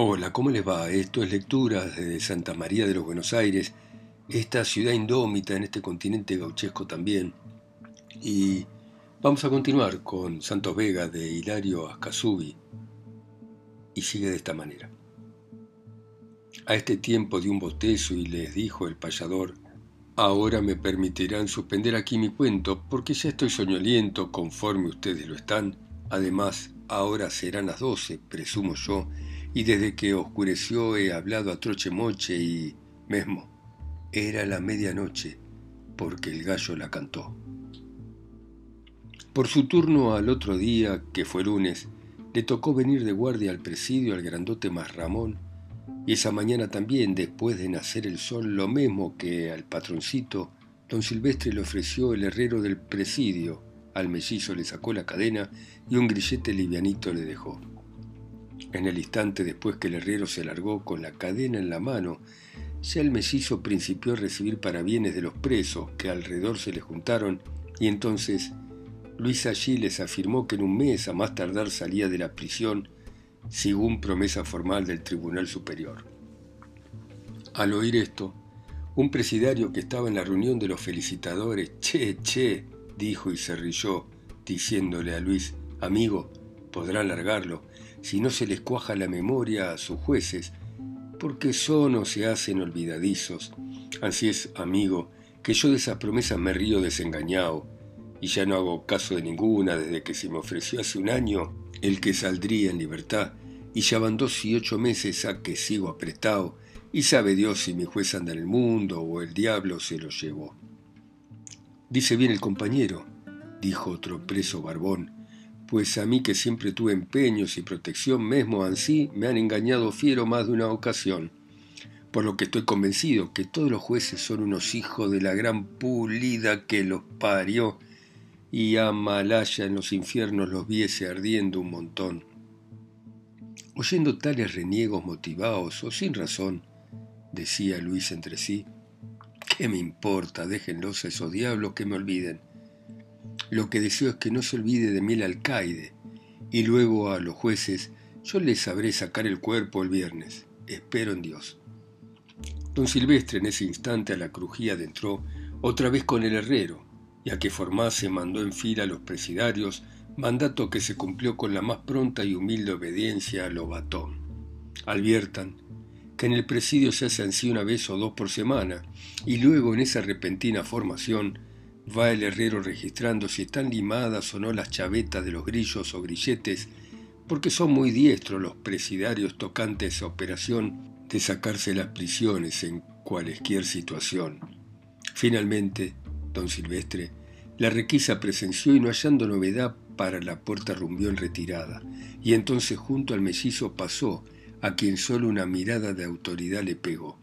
Hola, ¿cómo les va? Esto es lectura de Santa María de los Buenos Aires, esta ciudad indómita en este continente gauchesco también. Y vamos a continuar con Santos Vega de Hilario Ascasubi. Y sigue de esta manera. A este tiempo de un bostezo y les dijo el payador, ahora me permitirán suspender aquí mi cuento porque ya estoy soñoliento conforme ustedes lo están. Además, ahora serán las doce, presumo yo, y desde que oscureció he hablado a troche moche y mesmo era la medianoche porque el gallo la cantó. Por su turno al otro día, que fue lunes, le tocó venir de guardia al presidio al grandote más Ramón, y esa mañana también, después de nacer el sol, lo mismo que al patroncito, don Silvestre le ofreció el herrero del presidio, al mellizo le sacó la cadena y un grillete livianito le dejó. En el instante después que el herrero se largó con la cadena en la mano, ya el mellizo principió a recibir parabienes de los presos que alrededor se le juntaron y entonces Luis allí les afirmó que en un mes a más tardar salía de la prisión según promesa formal del Tribunal Superior. Al oír esto, un presidario que estaba en la reunión de los felicitadores, che, che, dijo y se rió, diciéndole a Luis, amigo, podrán largarlo, si no se les cuaja la memoria a sus jueces, porque son o se hacen olvidadizos. Así es, amigo, que yo de esas promesas me río desengañado, y ya no hago caso de ninguna desde que se me ofreció hace un año el que saldría en libertad, y ya van dos y ocho meses a que sigo apretado, y sabe Dios si mi juez anda en el mundo o el diablo se lo llevó. Dice bien el compañero, dijo otro preso barbón, pues a mí que siempre tuve empeños y protección mesmo ansí me han engañado fiero más de una ocasión, por lo que estoy convencido que todos los jueces son unos hijos de la gran pulida que los parió y a Malaya en los infiernos los viese ardiendo un montón. Oyendo tales reniegos motivados o sin razón, decía Luis entre sí, ¿qué me importa? Déjenlos a esos diablos que me olviden. Lo que deseo es que no se olvide de mí el alcaide, y luego a los jueces yo les sabré sacar el cuerpo el viernes. Espero en Dios. Don Silvestre en ese instante a la crujía adentró, otra vez con el herrero, y a que formase mandó en fila a los presidarios, mandato que se cumplió con la más pronta y humilde obediencia a lo batón. Adviertan que en el presidio se hace así una vez o dos por semana, y luego en esa repentina formación Va el herrero registrando si están limadas o no las chavetas de los grillos o grilletes, porque son muy diestros los presidarios tocantes a operación de sacarse las prisiones en cualesquier situación. Finalmente, don Silvestre, la requisa presenció y no hallando novedad para la puerta rumbió en retirada, y entonces junto al mellizo pasó, a quien solo una mirada de autoridad le pegó.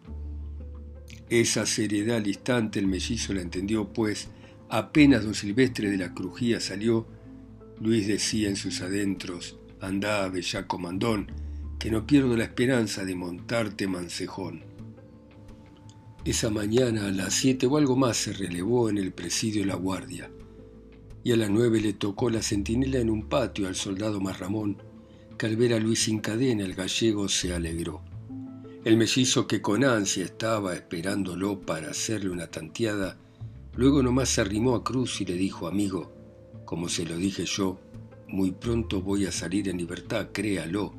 Esa seriedad al instante el mellizo la entendió, pues, Apenas don Silvestre de la Crujía salió, Luis decía en sus adentros, andá, bellaco mandón, que no pierdo la esperanza de montarte mancejón. Esa mañana a las siete o algo más se relevó en el presidio la guardia, y a las nueve le tocó la centinela en un patio al soldado Marramón, que al ver a Luis sin cadena el gallego se alegró. El mellizo que con ansia estaba esperándolo para hacerle una tanteada, Luego nomás se arrimó a Cruz y le dijo, amigo, como se lo dije yo, muy pronto voy a salir en libertad, créalo,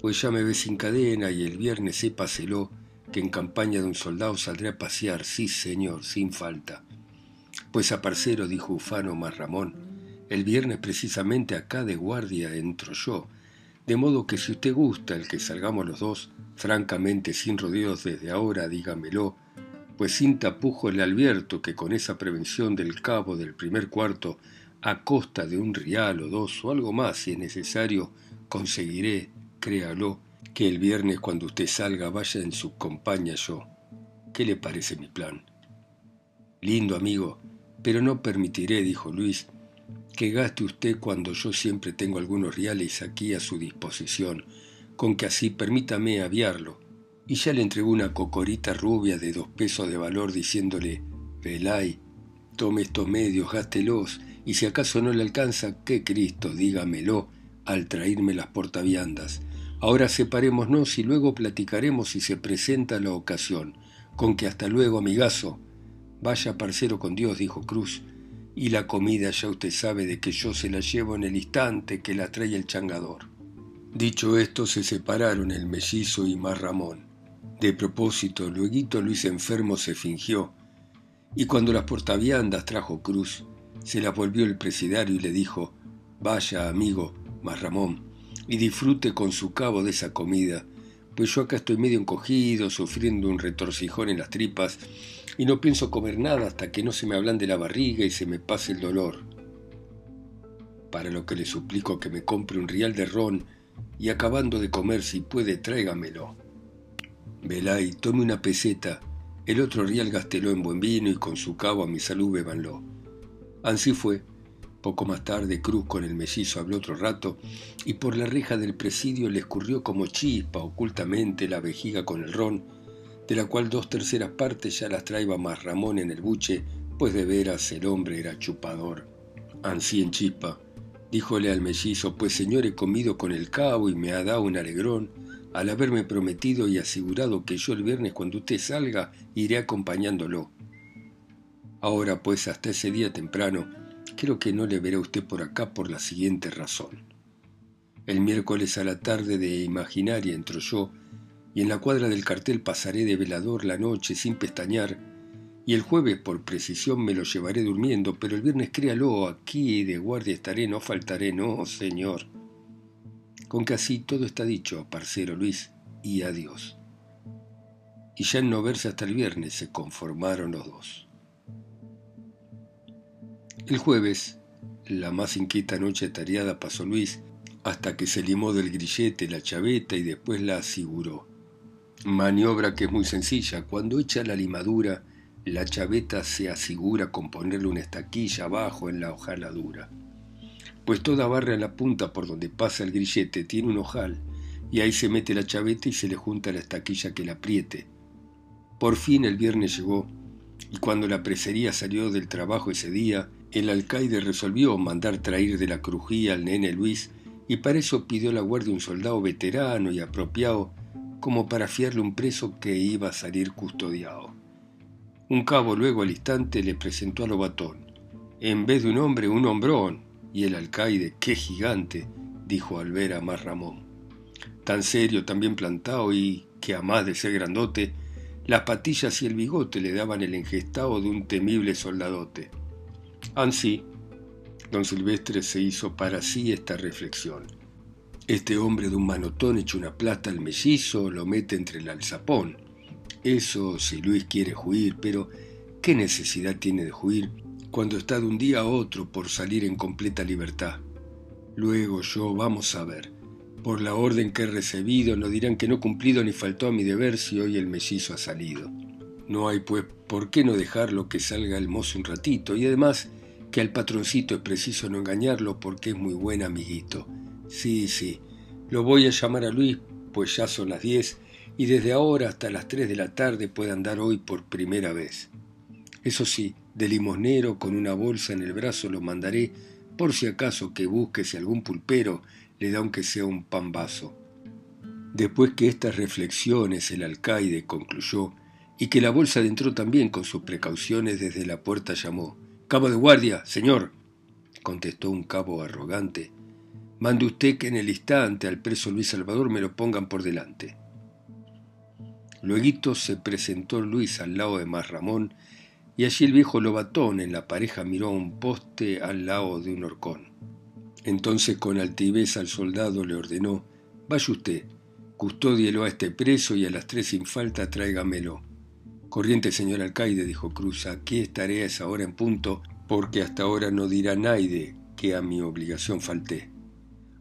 pues ya me ve sin cadena y el viernes sépaselo que en campaña de un soldado saldré a pasear, sí señor, sin falta. Pues a parcero, dijo Ufano más Ramón, el viernes precisamente acá de guardia entro yo, de modo que si usted gusta el que salgamos los dos, francamente sin rodeos desde ahora, dígamelo, pues sin tapujos le advierto que con esa prevención del cabo del primer cuarto, a costa de un rial o dos o algo más si es necesario, conseguiré, créalo, que el viernes cuando usted salga vaya en su compañía yo. ¿Qué le parece mi plan? Lindo amigo, pero no permitiré, dijo Luis, que gaste usted cuando yo siempre tengo algunos reales aquí a su disposición, con que así permítame aviarlo y ya le entregó una cocorita rubia de dos pesos de valor diciéndole, Velay, tome estos medios, gástelos, y si acaso no le alcanza, qué Cristo, dígamelo, al traerme las portaviandas. Ahora separémonos y luego platicaremos si se presenta la ocasión. Con que hasta luego, amigazo. Vaya parcero con Dios, dijo Cruz, y la comida ya usted sabe de que yo se la llevo en el instante que la trae el changador. Dicho esto, se separaron el mellizo y más Ramón. De propósito, luego Luis enfermo se fingió, y cuando las portaviandas trajo Cruz, se la volvió el presidario y le dijo, vaya amigo, más Ramón, y disfrute con su cabo de esa comida, pues yo acá estoy medio encogido, sufriendo un retorcijón en las tripas, y no pienso comer nada hasta que no se me de la barriga y se me pase el dolor. Para lo que le suplico que me compre un rial de ron y acabando de comer si puede tráigamelo. Velay, tome una peseta, el otro rial gasteló en buen vino y con su cabo a mi salud bébanlo. Así fue. Poco más tarde Cruz con el mellizo habló otro rato y por la reja del presidio le escurrió como chispa ocultamente la vejiga con el ron de la cual dos terceras partes ya las traía más Ramón en el buche, pues de veras el hombre era chupador. Ansí en chispa, díjole al mellizo, pues señor he comido con el cabo y me ha dado un alegrón, al haberme prometido y asegurado que yo el viernes cuando usted salga iré acompañándolo. Ahora pues hasta ese día temprano, creo que no le verá usted por acá por la siguiente razón. El miércoles a la tarde de Imaginaria entró yo, y en la cuadra del cartel pasaré de velador la noche sin pestañear, y el jueves por precisión me lo llevaré durmiendo, pero el viernes créalo, aquí de guardia estaré, no faltaré, no, señor. Con que así todo está dicho, parcero Luis, y adiós. Y ya en no verse hasta el viernes se conformaron los dos. El jueves, la más inquieta noche tareada pasó Luis, hasta que se limó del grillete la chaveta y después la aseguró. Maniobra que es muy sencilla. Cuando echa la limadura, la chaveta se asegura con ponerle una estaquilla abajo en la hojaladura. Pues toda barra en la punta por donde pasa el grillete tiene un ojal, y ahí se mete la chaveta y se le junta la estaquilla que la apriete. Por fin el viernes llegó, y cuando la presería salió del trabajo ese día, el alcaide resolvió mandar traer de la crujía al nene Luis, y para eso pidió la guardia un soldado veterano y apropiado como para fiarle un preso que iba a salir custodiado. Un cabo luego al instante le presentó a Lobatón. En vez de un hombre, un hombrón. Y el alcaide, qué gigante, dijo al ver a más Ramón. Tan serio, tan bien plantado y que a más de ser grandote, las patillas y el bigote le daban el engestado de un temible soldadote. Ansí, don Silvestre se hizo para sí esta reflexión. Este hombre de un manotón echa una plata al mellizo, lo mete entre el alzapón. Eso si Luis quiere juir, pero ¿qué necesidad tiene de juir cuando está de un día a otro por salir en completa libertad? Luego yo, vamos a ver, por la orden que he recibido no dirán que no cumplido ni faltó a mi deber si hoy el mellizo ha salido. No hay pues por qué no dejarlo que salga el mozo un ratito y además que al patroncito es preciso no engañarlo porque es muy buen amiguito Sí, sí. Lo voy a llamar a Luis, pues ya son las diez, y desde ahora hasta las tres de la tarde puede andar hoy por primera vez. Eso sí, de limosnero con una bolsa en el brazo lo mandaré, por si acaso que busque si algún pulpero le da aunque sea un pambazo. Después que estas reflexiones el alcaide concluyó, y que la bolsa entró también con sus precauciones desde la puerta llamó. Cabo de guardia, señor, contestó un cabo arrogante, Mande usted que en el instante al preso Luis Salvador me lo pongan por delante. Luego se presentó Luis al lado de Más Ramón, y allí el viejo Lobatón en la pareja miró a un poste al lado de un horcón. Entonces con altivez al soldado le ordenó, vaya usted, custódielo a este preso y a las tres sin falta tráigamelo. Corriente, señor alcaide, dijo Cruz, aquí estaré a esa hora en punto, porque hasta ahora no dirá nadie que a mi obligación falté.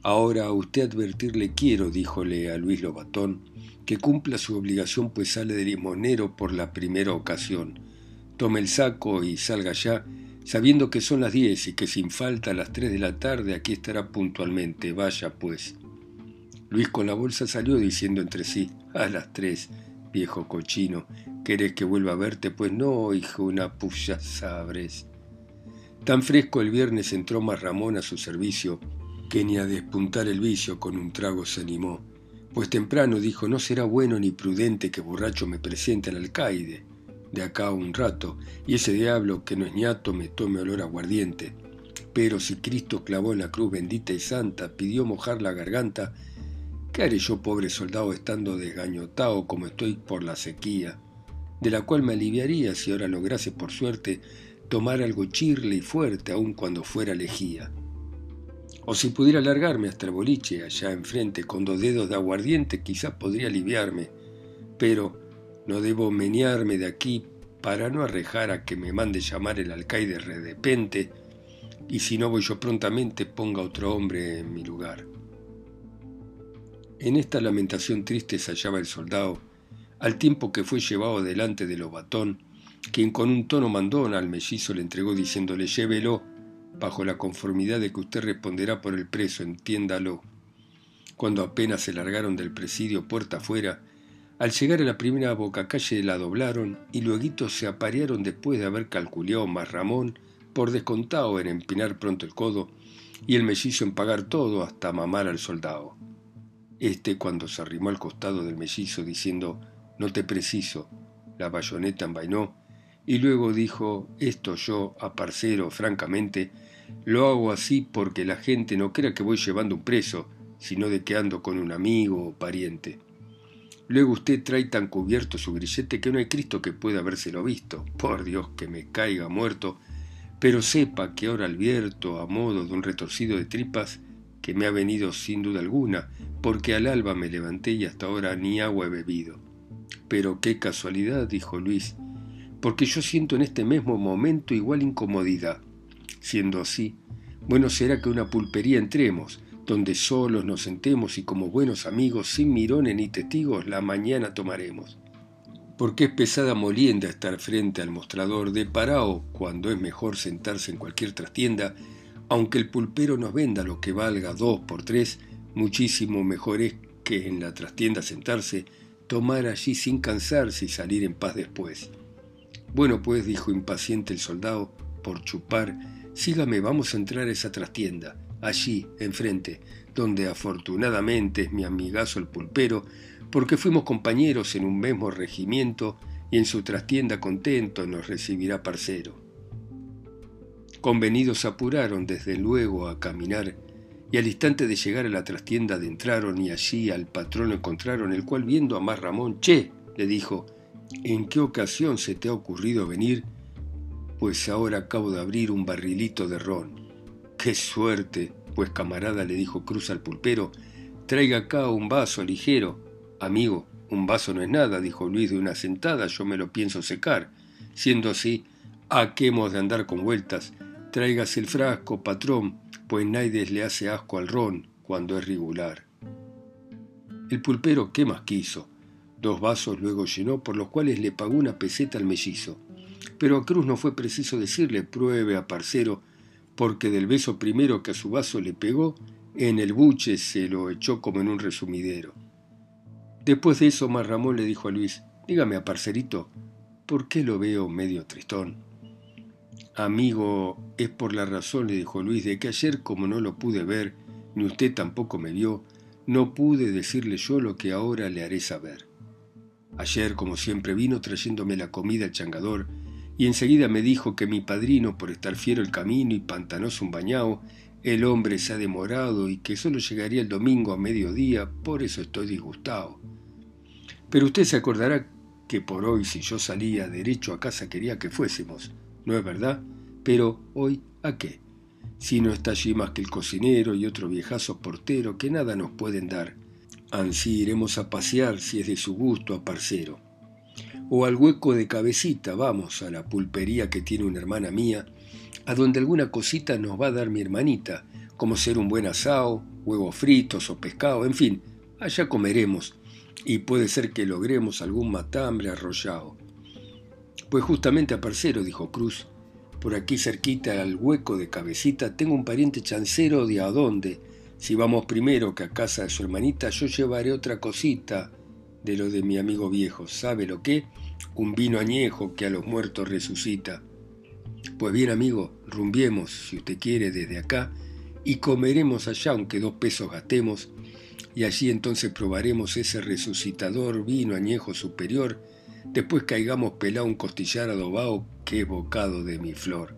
Ahora a usted advertirle quiero, díjole a Luis Lobatón, que cumpla su obligación pues sale de limonero por la primera ocasión. Tome el saco y salga ya, sabiendo que son las diez y que sin falta a las tres de la tarde aquí estará puntualmente. Vaya pues. Luis con la bolsa salió diciendo entre sí, a las tres, viejo cochino, ¿querés que vuelva a verte? Pues no, hijo, una puya sabres. Tan fresco el viernes entró más Ramón a su servicio que ni a despuntar el vicio con un trago se animó, Pues temprano dijo, no será bueno ni prudente que borracho me presente al alcaide de acá un rato, y ese diablo que no es ñato me tome olor aguardiente. Pero si Cristo clavó en la cruz bendita y santa, pidió mojar la garganta, ¿qué haré yo, pobre soldado, estando desgañotado como estoy por la sequía? De la cual me aliviaría si ahora lograse por suerte tomar algo chirle y fuerte, aun cuando fuera lejía. O si pudiera largarme hasta el boliche allá enfrente con dos dedos de aguardiente, quizás podría aliviarme, pero no debo menearme de aquí para no arrejar a que me mande llamar el alcaide de repente y si no voy yo prontamente ponga otro hombre en mi lugar. En esta lamentación triste se hallaba el soldado, al tiempo que fue llevado delante del obatón, quien con un tono mandón al mellizo le entregó diciéndole llévelo, bajo la conformidad de que usted responderá por el preso, entiéndalo. Cuando apenas se largaron del presidio puerta afuera, al llegar a la primera bocacalle la doblaron y luego se aparearon después de haber calculado más Ramón por descontado en empinar pronto el codo y el mellizo en pagar todo hasta mamar al soldado. Este cuando se arrimó al costado del mellizo diciendo no te preciso, la bayoneta envainó y luego dijo esto yo a parcero francamente lo hago así porque la gente no crea que voy llevando un preso, sino de que ando con un amigo o pariente. Luego usted trae tan cubierto su grillete que no hay Cristo que pueda habérselo visto. Por Dios que me caiga muerto. Pero sepa que ahora advierto, a modo de un retorcido de tripas, que me ha venido sin duda alguna, porque al alba me levanté y hasta ahora ni agua he bebido. Pero qué casualidad, dijo Luis, porque yo siento en este mismo momento igual incomodidad. Siendo así, bueno será que una pulpería entremos, donde solos nos sentemos y como buenos amigos, sin mirones ni testigos, la mañana tomaremos. Porque es pesada molienda estar frente al mostrador de parao cuando es mejor sentarse en cualquier trastienda, aunque el pulpero nos venda lo que valga dos por tres, muchísimo mejor es que en la trastienda sentarse, tomar allí sin cansarse y salir en paz después. Bueno, pues, dijo impaciente el soldado, por chupar, sígame, vamos a entrar a esa trastienda allí, enfrente, donde afortunadamente es mi amigazo el pulpero, porque fuimos compañeros en un mismo regimiento y en su trastienda contento nos recibirá parcero. Convenidos apuraron desde luego a caminar, y al instante de llegar a la trastienda adentraron y allí al patrón encontraron, el cual viendo a más Ramón, Che, le dijo, ¿en qué ocasión se te ha ocurrido venir? Pues ahora acabo de abrir un barrilito de ron. ¡Qué suerte! Pues camarada, le dijo Cruz al pulpero, traiga acá un vaso ligero. Amigo, un vaso no es nada, dijo Luis de una sentada, yo me lo pienso secar. Siendo así, ¿a qué hemos de andar con vueltas? Tráigase el frasco, patrón, pues nadie le hace asco al ron cuando es regular. El pulpero, ¿qué más quiso? Dos vasos luego llenó, por los cuales le pagó una peseta al mellizo. Pero a Cruz no fue preciso decirle, pruebe a parcero, porque del beso primero que a su vaso le pegó, en el buche se lo echó como en un resumidero. Después de eso, más Ramón le dijo a Luis, dígame a parcerito, ¿por qué lo veo medio tristón? Amigo, es por la razón, le dijo Luis, de que ayer como no lo pude ver, ni usted tampoco me vio, no pude decirle yo lo que ahora le haré saber. Ayer, como siempre, vino trayéndome la comida el changador, y enseguida me dijo que mi padrino, por estar fiero el camino y pantanoso un bañao, el hombre se ha demorado y que solo llegaría el domingo a mediodía, por eso estoy disgustado. Pero usted se acordará que por hoy si yo salía derecho a casa quería que fuésemos, ¿no es verdad? Pero hoy, ¿a qué? Si no está allí más que el cocinero y otro viejazo portero que nada nos pueden dar. Ansí iremos a pasear si es de su gusto a parcero o al hueco de cabecita, vamos, a la pulpería que tiene una hermana mía, a donde alguna cosita nos va a dar mi hermanita, como ser un buen asado, huevos fritos o pescado, en fin, allá comeremos, y puede ser que logremos algún matambre arrollado. Pues justamente a parcero, dijo Cruz, por aquí cerquita al hueco de cabecita tengo un pariente chancero de a dónde. Si vamos primero que a casa de su hermanita, yo llevaré otra cosita, de lo de mi amigo viejo. ¿Sabe lo que? Un vino añejo que a los muertos resucita. Pues bien, amigo, rumbiemos, si usted quiere, desde acá, y comeremos allá, aunque dos pesos gastemos, y allí entonces probaremos ese resucitador vino añejo superior, después caigamos pelado un costillar adobado que bocado de mi flor.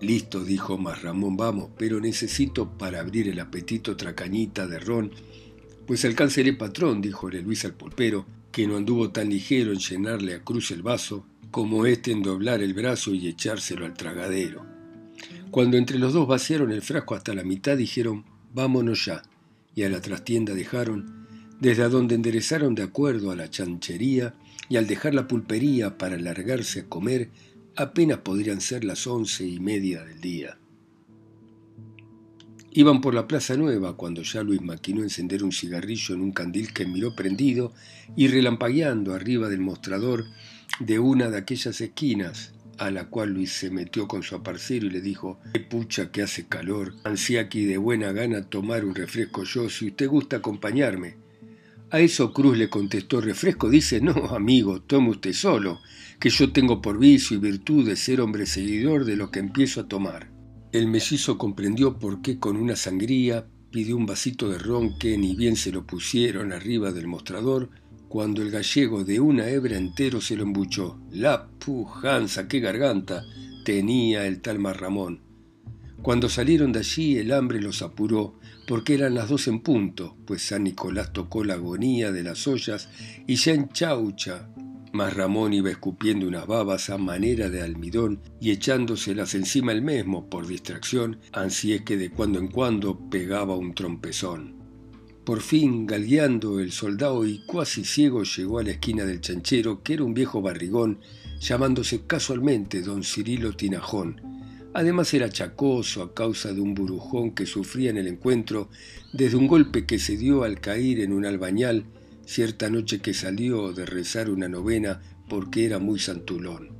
Listo, dijo más Ramón, vamos, pero necesito para abrir el apetito otra cañita de ron, pues alcánzele patrón, dijo Luis al pulpero, que no anduvo tan ligero en llenarle a Cruz el vaso, como este en doblar el brazo y echárselo al tragadero. Cuando entre los dos vaciaron el frasco hasta la mitad, dijeron, vámonos ya, y a la trastienda dejaron, desde donde enderezaron de acuerdo a la chanchería, y al dejar la pulpería para largarse a comer, apenas podrían ser las once y media del día. Iban por la Plaza Nueva cuando ya Luis maquinó encender un cigarrillo en un candil que miró prendido y relampagueando arriba del mostrador de una de aquellas esquinas, a la cual Luis se metió con su aparcero y le dijo, qué pucha que hace calor, ansía aquí de buena gana tomar un refresco yo, si usted gusta acompañarme. A eso Cruz le contestó, refresco, dice, no, amigo, tome usted solo, que yo tengo por vicio y virtud de ser hombre seguidor de lo que empiezo a tomar. El mellizo comprendió por qué con una sangría pidió un vasito de ron que ni bien se lo pusieron arriba del mostrador, cuando el gallego de una hebra entero se lo embuchó. La pujanza, qué garganta tenía el tal Marramón. Cuando salieron de allí el hambre los apuró, porque eran las dos en punto, pues San Nicolás tocó la agonía de las ollas y ya en chaucha, mas Ramón iba escupiendo unas babas a manera de almidón y echándoselas encima él mismo por distracción, ansí es que de cuando en cuando pegaba un trompezón. Por fin, galgueando, el soldado y cuasi ciego llegó a la esquina del chanchero, que era un viejo barrigón, llamándose casualmente don Cirilo Tinajón, Además era chacoso a causa de un burujón que sufría en el encuentro desde un golpe que se dio al caer en un albañal cierta noche que salió de rezar una novena porque era muy santulón.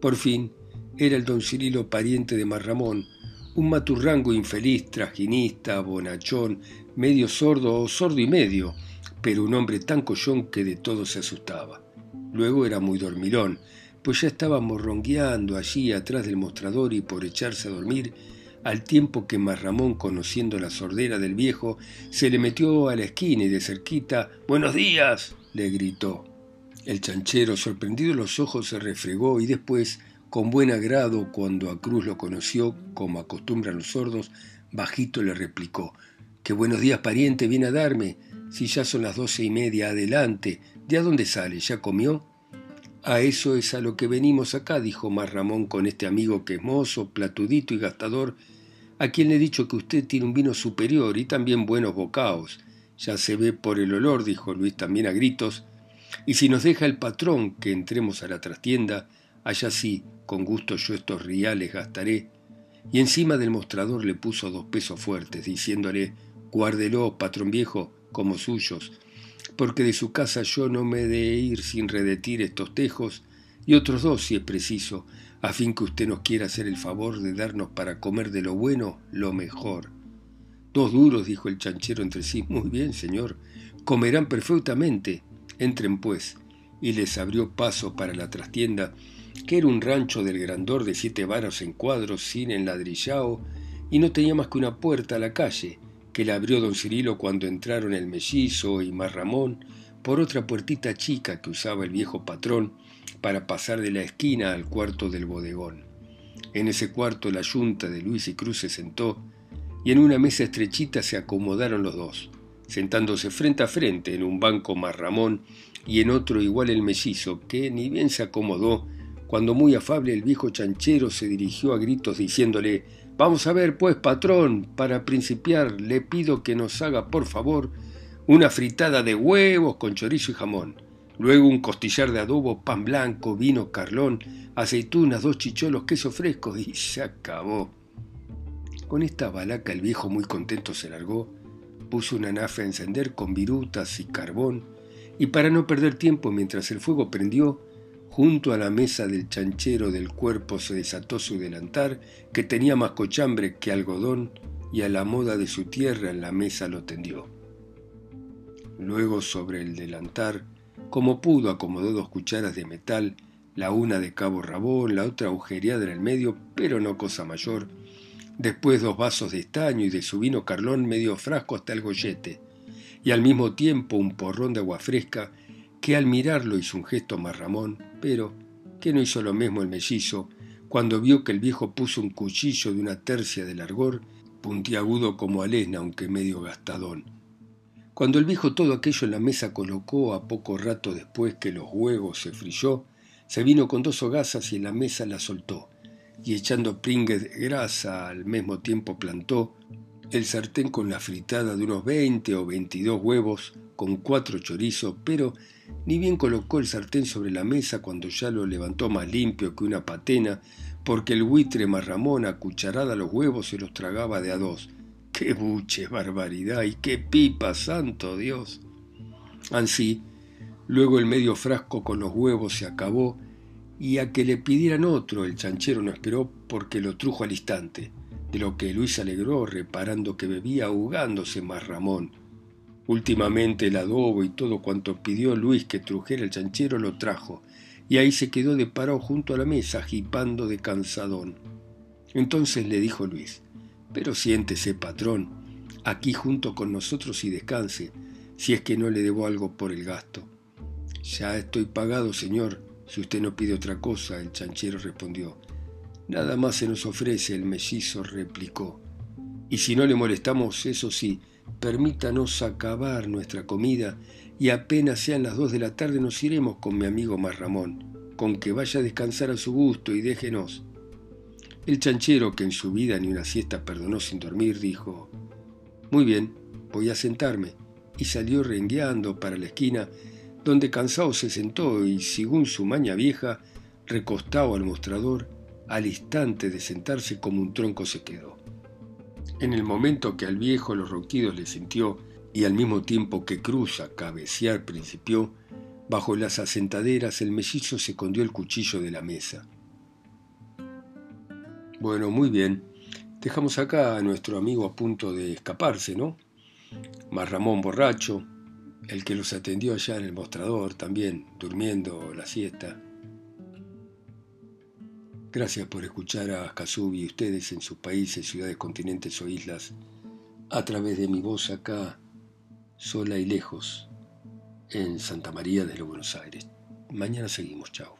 Por fin, era el don Cirilo pariente de Marramón, un maturrango infeliz, trajinista, bonachón, medio sordo o sordo y medio, pero un hombre tan collón que de todo se asustaba. Luego era muy dormilón, pues ya estaba morrongueando allí atrás del mostrador y por echarse a dormir, al tiempo que Marramón, conociendo la sordera del viejo, se le metió a la esquina y de cerquita ¡Buenos días! le gritó. El chanchero, sorprendido los ojos, se refregó y después, con buen agrado, cuando a Cruz lo conoció, como acostumbran los sordos, bajito le replicó ¡Qué buenos días, pariente, viene a darme! Si ya son las doce y media, adelante. ¿De a dónde sale? ¿Ya comió? A eso es a lo que venimos acá, dijo Mar Ramón con este amigo que es mozo, platudito y gastador, a quien le he dicho que usted tiene un vino superior y también buenos bocaos. Ya se ve por el olor, dijo Luis también a gritos, y si nos deja el patrón que entremos a la trastienda, allá sí, con gusto yo estos riales gastaré. Y encima del mostrador le puso dos pesos fuertes, diciéndole, guárdelo, patrón viejo, como suyos, porque de su casa yo no me de ir sin redetir estos tejos y otros dos si es preciso, a fin que usted nos quiera hacer el favor de darnos para comer de lo bueno lo mejor. Dos duros, dijo el chanchero entre sí. Muy bien, señor. Comerán perfectamente. Entren, pues. Y les abrió paso para la trastienda, que era un rancho del grandor de siete varos en cuadros, sin enladrillado, y no tenía más que una puerta a la calle, que la abrió don Cirilo cuando entraron el mellizo y Marramón por otra puertita chica que usaba el viejo patrón para pasar de la esquina al cuarto del bodegón. En ese cuarto la yunta de Luis y Cruz se sentó y en una mesa estrechita se acomodaron los dos, sentándose frente a frente en un banco Marramón y en otro igual el mellizo, que ni bien se acomodó cuando muy afable el viejo chanchero se dirigió a gritos diciéndole Vamos a ver, pues, patrón, para principiar le pido que nos haga, por favor, una fritada de huevos con chorizo y jamón. Luego un costillar de adobo, pan blanco, vino carlón, aceitunas, dos chicholos, queso fresco y se acabó. Con esta balaca el viejo muy contento se largó, puso una nafe a encender con virutas y carbón, y para no perder tiempo mientras el fuego prendió, Junto a la mesa del chanchero del cuerpo se desató su delantar, que tenía más cochambre que algodón, y a la moda de su tierra en la mesa lo tendió. Luego sobre el delantar, como pudo, acomodó dos cucharas de metal, la una de cabo rabón, la otra agujereada en el medio, pero no cosa mayor. Después dos vasos de estaño y de su vino carlón medio frasco hasta el gollete. y al mismo tiempo un porrón de agua fresca, que al mirarlo hizo un gesto más Ramón, pero que no hizo lo mismo el mellizo, cuando vio que el viejo puso un cuchillo de una tercia de largor, puntiagudo como alesna, aunque medio gastadón. Cuando el viejo todo aquello en la mesa colocó, a poco rato después que los huevos se frilló, se vino con dos hogazas y en la mesa la soltó, y echando pringues de grasa al mismo tiempo plantó el sartén con la fritada de unos veinte o veintidós huevos con cuatro chorizos, pero ni bien colocó el sartén sobre la mesa cuando ya lo levantó más limpio que una patena, porque el buitre marramón a cucharada los huevos se los tragaba de a dos. ¡Qué buche, barbaridad! ¡Y qué pipa, santo Dios! Ansí, luego el medio frasco con los huevos se acabó, y a que le pidieran otro el chanchero no esperó porque lo trujo al instante, de lo que Luis alegró reparando que bebía ahogándose más Ramón. Últimamente el adobo y todo cuanto pidió Luis que trujera el chanchero lo trajo, y ahí se quedó de parado junto a la mesa, jipando de cansadón. Entonces le dijo Luis, pero siéntese, patrón, aquí junto con nosotros y descanse, si es que no le debo algo por el gasto. Ya estoy pagado, señor, si usted no pide otra cosa, el chanchero respondió. Nada más se nos ofrece, el mellizo replicó. Y si no le molestamos, eso sí, permítanos acabar nuestra comida y apenas sean las dos de la tarde nos iremos con mi amigo Marramón, con que vaya a descansar a su gusto y déjenos. El chanchero, que en su vida ni una siesta perdonó sin dormir, dijo, Muy bien, voy a sentarme, y salió rengueando para la esquina, donde cansado se sentó y, según su maña vieja, recostado al mostrador, al instante de sentarse como un tronco se quedó. En el momento que al viejo los ronquidos le sintió y al mismo tiempo que Cruz a cabecear principió, bajo las asentaderas el mellizo se escondió el cuchillo de la mesa. Bueno, muy bien. Dejamos acá a nuestro amigo a punto de escaparse, ¿no? Más Ramón borracho, el que los atendió allá en el mostrador también, durmiendo la siesta. Gracias por escuchar a Kazubi y ustedes en sus países, ciudades, continentes o islas, a través de mi voz acá, sola y lejos, en Santa María de los Buenos Aires. Mañana seguimos, chao.